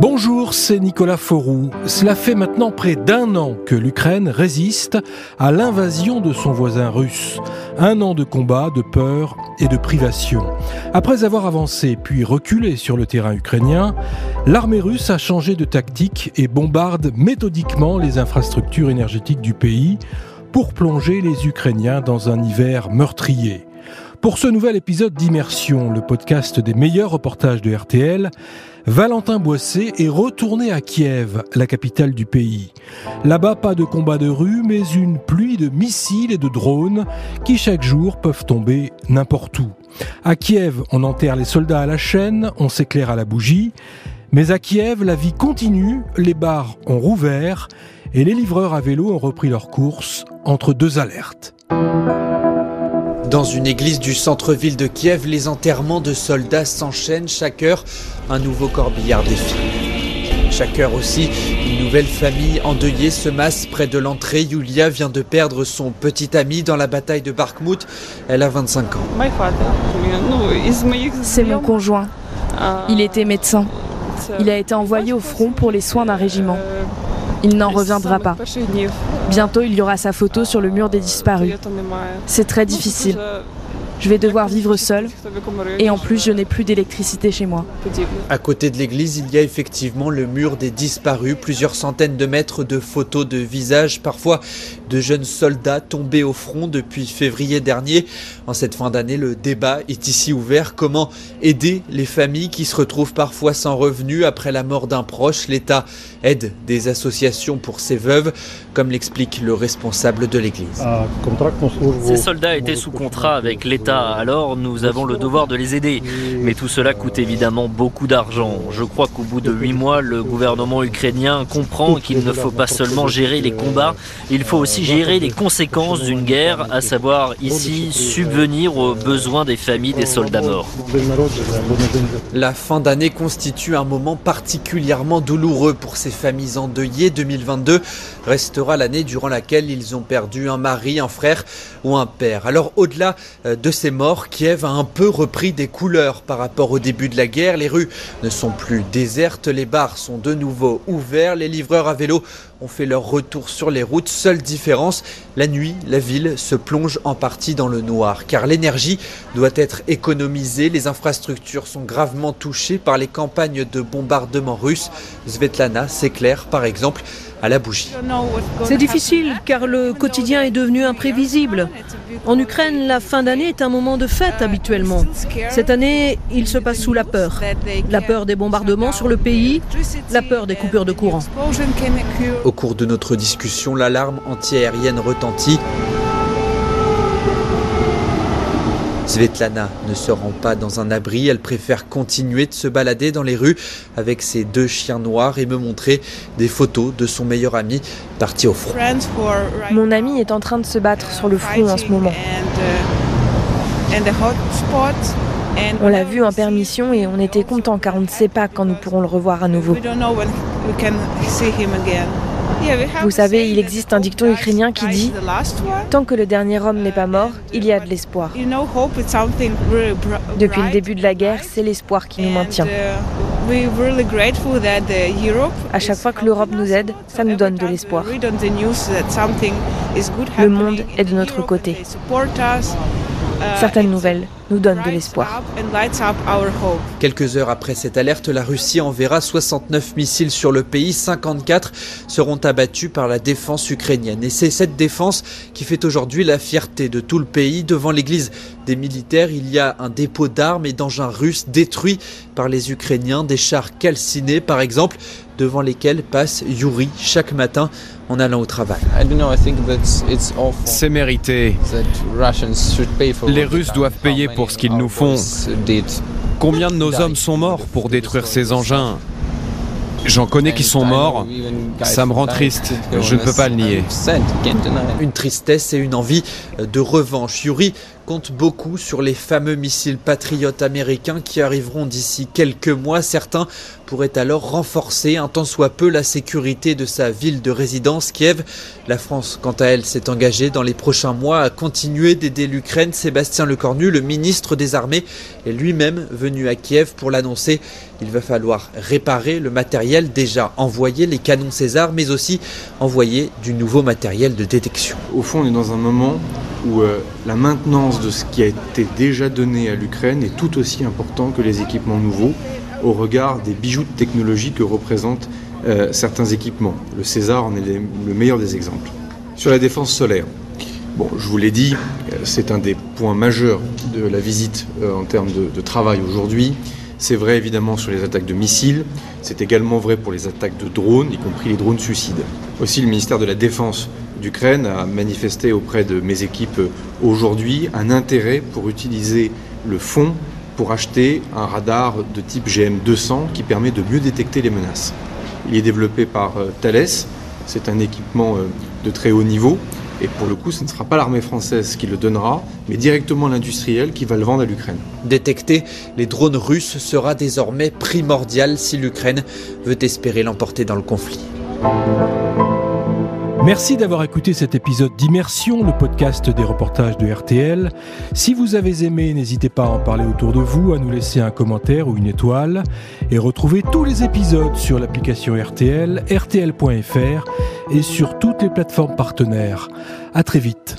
Bonjour, c'est Nicolas Forou. Cela fait maintenant près d'un an que l'Ukraine résiste à l'invasion de son voisin russe. Un an de combat, de peur et de privation. Après avoir avancé puis reculé sur le terrain ukrainien, l'armée russe a changé de tactique et bombarde méthodiquement les infrastructures énergétiques du pays pour plonger les Ukrainiens dans un hiver meurtrier. Pour ce nouvel épisode d'Immersion, le podcast des meilleurs reportages de RTL, Valentin Boissé est retourné à Kiev, la capitale du pays. Là-bas, pas de combat de rue, mais une pluie de missiles et de drones qui chaque jour peuvent tomber n'importe où. À Kiev, on enterre les soldats à la chaîne, on s'éclaire à la bougie. Mais à Kiev, la vie continue, les bars ont rouvert et les livreurs à vélo ont repris leur course entre deux alertes. Dans une église du centre-ville de Kiev, les enterrements de soldats s'enchaînent chaque heure. Un nouveau corbillard défile. Chaque heure aussi, une nouvelle famille endeuillée se masse près de l'entrée. Yulia vient de perdre son petit ami dans la bataille de Barkmout. Elle a 25 ans. C'est mon conjoint. Il était médecin. Il a été envoyé au front pour les soins d'un régiment. Il n'en reviendra pas. Bientôt, il y aura sa photo sur le mur des disparus. C'est très difficile. Je vais devoir vivre seul et en plus je n'ai plus d'électricité chez moi. À côté de l'église, il y a effectivement le mur des disparus, plusieurs centaines de mètres de photos de visages, parfois de jeunes soldats tombés au front depuis février dernier. En cette fin d'année, le débat est ici ouvert. Comment aider les familles qui se retrouvent parfois sans revenus après la mort d'un proche? L'État aide des associations pour ces veuves, comme l'explique le responsable de l'église. Ces soldats étaient sous contrat avec l'État alors nous avons le devoir de les aider. Mais tout cela coûte évidemment beaucoup d'argent. Je crois qu'au bout de huit mois, le gouvernement ukrainien comprend qu'il ne faut pas seulement gérer les combats, il faut aussi gérer les conséquences d'une guerre, à savoir ici subvenir aux besoins des familles des soldats morts. La fin d'année constitue un moment particulièrement douloureux pour ces familles endeuillées. 2022 restera l'année durant laquelle ils ont perdu un mari, un frère ou un père. Alors au-delà euh, de ces morts, Kiev a un peu repris des couleurs par rapport au début de la guerre. Les rues ne sont plus désertes, les bars sont de nouveau ouverts, les livreurs à vélo ont fait leur retour sur les routes. Seule différence, la nuit, la ville se plonge en partie dans le noir, car l'énergie doit être économisée. Les infrastructures sont gravement touchées par les campagnes de bombardement russes. Svetlana s'éclaire, par exemple, à la bougie. C'est difficile car le quotidien est devenu imprévisible. En Ukraine, la fin d'année est un moment de fête habituellement. Cette année, il se passe sous la peur. La peur des bombardements sur le pays, la peur des coupures de courant. Cours de notre discussion, l'alarme antiaérienne retentit. Svetlana ne se rend pas dans un abri, elle préfère continuer de se balader dans les rues avec ses deux chiens noirs et me montrer des photos de son meilleur ami parti au front. Mon ami est en train de se battre sur le front en ce moment. On l'a vu en permission et on était content car on ne sait pas quand nous pourrons le revoir à nouveau. Vous savez, il existe un dicton ukrainien qui dit Tant que le dernier homme n'est pas mort, il y a de l'espoir. Depuis le début de la guerre, c'est l'espoir qui nous maintient. À chaque fois que l'Europe nous aide, ça nous donne de l'espoir. Le monde est de notre côté. Certaines nouvelles nous donnent de l'espoir. Quelques heures après cette alerte, la Russie enverra 69 missiles sur le pays. 54 seront abattus par la défense ukrainienne. Et c'est cette défense qui fait aujourd'hui la fierté de tout le pays. Devant l'église des militaires, il y a un dépôt d'armes et d'engins russes détruits par les Ukrainiens, des chars calcinés par exemple, devant lesquels passe Yuri chaque matin en allant au travail. C'est mérité. Les Russes doivent payer pour ce qu'ils nous font. Combien de nos hommes sont morts pour détruire ces engins? J'en connais qui sont morts. Ça me rend triste. Je ne peux pas le nier. Une tristesse et une envie de revanche. Yuri compte beaucoup sur les fameux missiles patriotes américains qui arriveront d'ici quelques mois. Certains pourraient alors renforcer un tant soit peu la sécurité de sa ville de résidence, Kiev. La France, quant à elle, s'est engagée dans les prochains mois à continuer d'aider l'Ukraine. Sébastien Lecornu, le ministre des Armées, est lui-même venu à Kiev pour l'annoncer. Il va falloir réparer le matériel déjà envoyé, les canons César, mais aussi envoyer du nouveau matériel de détection. Au fond, on est dans un moment où euh, la maintenance de ce qui a été déjà donné à l'Ukraine est tout aussi important que les équipements nouveaux au regard des bijoux de technologie que représentent euh, certains équipements. Le César en est le meilleur des exemples. Sur la défense solaire, je vous l'ai dit, euh, c'est un des points majeurs de la visite en termes de travail aujourd'hui. C'est vrai évidemment sur les attaques de missiles, c'est également vrai pour les attaques de drones, y compris les drones suicides. Aussi, le ministère de la Défense d'Ukraine a manifesté auprès de mes équipes aujourd'hui un intérêt pour utiliser le fonds pour acheter un radar de type GM200 qui permet de mieux détecter les menaces. Il est développé par euh, Thales, c'est un équipement euh, de très haut niveau et pour le coup, ce ne sera pas l'armée française qui le donnera, mais directement l'industriel qui va le vendre à l'Ukraine. Détecter les drones russes sera désormais primordial si l'Ukraine veut espérer l'emporter dans le conflit. Merci d'avoir écouté cet épisode d'Immersion, le podcast des reportages de RTL. Si vous avez aimé, n'hésitez pas à en parler autour de vous, à nous laisser un commentaire ou une étoile. Et retrouvez tous les épisodes sur l'application RTL, rtl.fr et sur toutes les plateformes partenaires. À très vite.